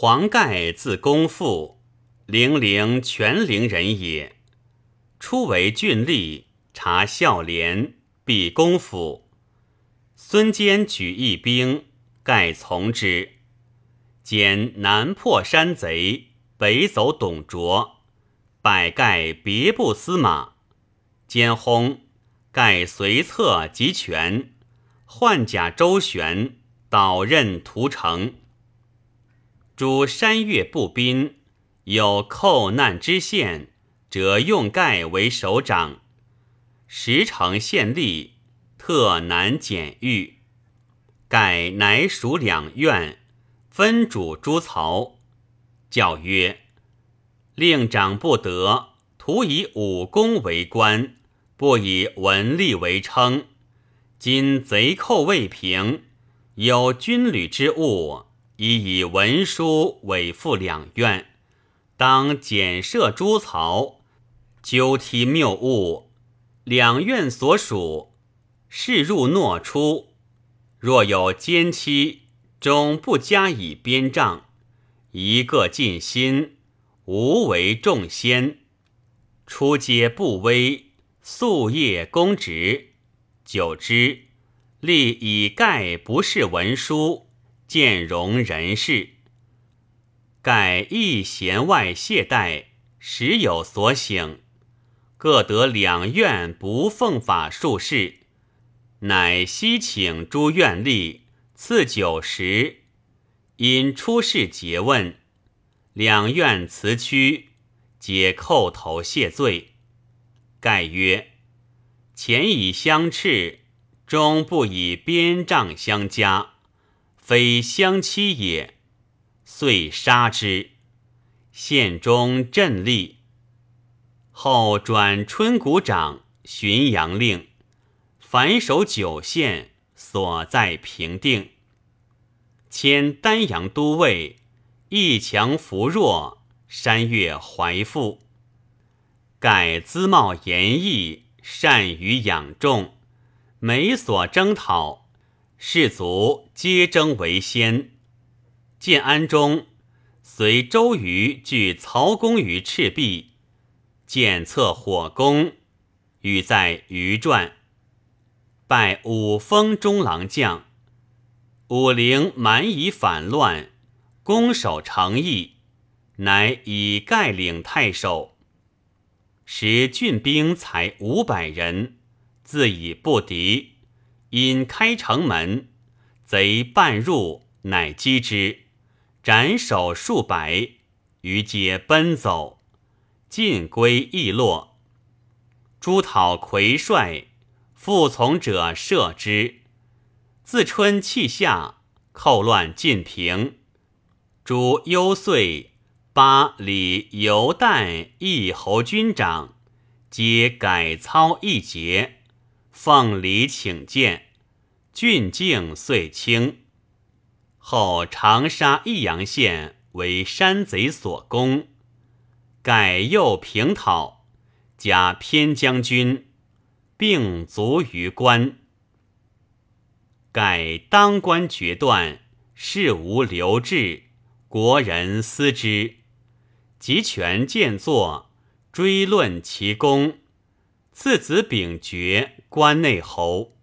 黄盖字公父，零陵全陵人也。初为郡吏，察孝廉，避公府。孙坚举义兵，盖从之。兼南破山贼，北走董卓，百盖别部司马。兼薨，盖随策及权，换甲周旋，导任屠城。诸山岳步兵有寇难之县，则用盖为首长。十城县吏特难检狱，盖乃属两院，分主诸曹。教曰：令长不得，徒以武功为官，不以文吏为称。今贼寇未平，有军旅之物。已以文书委付两院，当检设诸曹，纠剔谬误。两院所属，事入诺出。若有奸欺，终不加以鞭杖。一个尽心，无为众先。出皆不威，夙夜公职。久之，立以盖不是文书。见容人事，盖亦弦外懈怠，时有所省，各得两院不奉法术士，乃西请诸院吏赐酒食，因出事诘问，两院辞屈，皆叩头谢罪。盖曰：前以相斥，终不以鞭杖相加。非相欺也，遂杀之。县中镇立，后转春谷长、浔阳令，凡守九县，所在平定。迁丹阳都尉，义强扶弱，山岳怀富。改姿貌严毅，善于养众，每所征讨。士卒皆争为先。建安中，随周瑜拒曹公于赤壁，见策火攻，与在余传。拜五峰中郎将。武陵蛮夷反乱，攻守成邑，乃以盖领太守。时郡兵才五百人，自以不敌。因开城门，贼半入，乃击之，斩首数百，余皆奔走，尽归易落。诸讨魁帅，复从者射之。自春气夏，寇乱尽平。诸幽遂、八里、犹旦义侯军长，皆改操一节。奉礼请见，郡境遂清。后长沙、益阳县为山贼所攻，改右平讨，加偏将军，并卒于关。改当官决断，事无留置，国人思之，集权见作，追论其功。次子秉爵关内侯。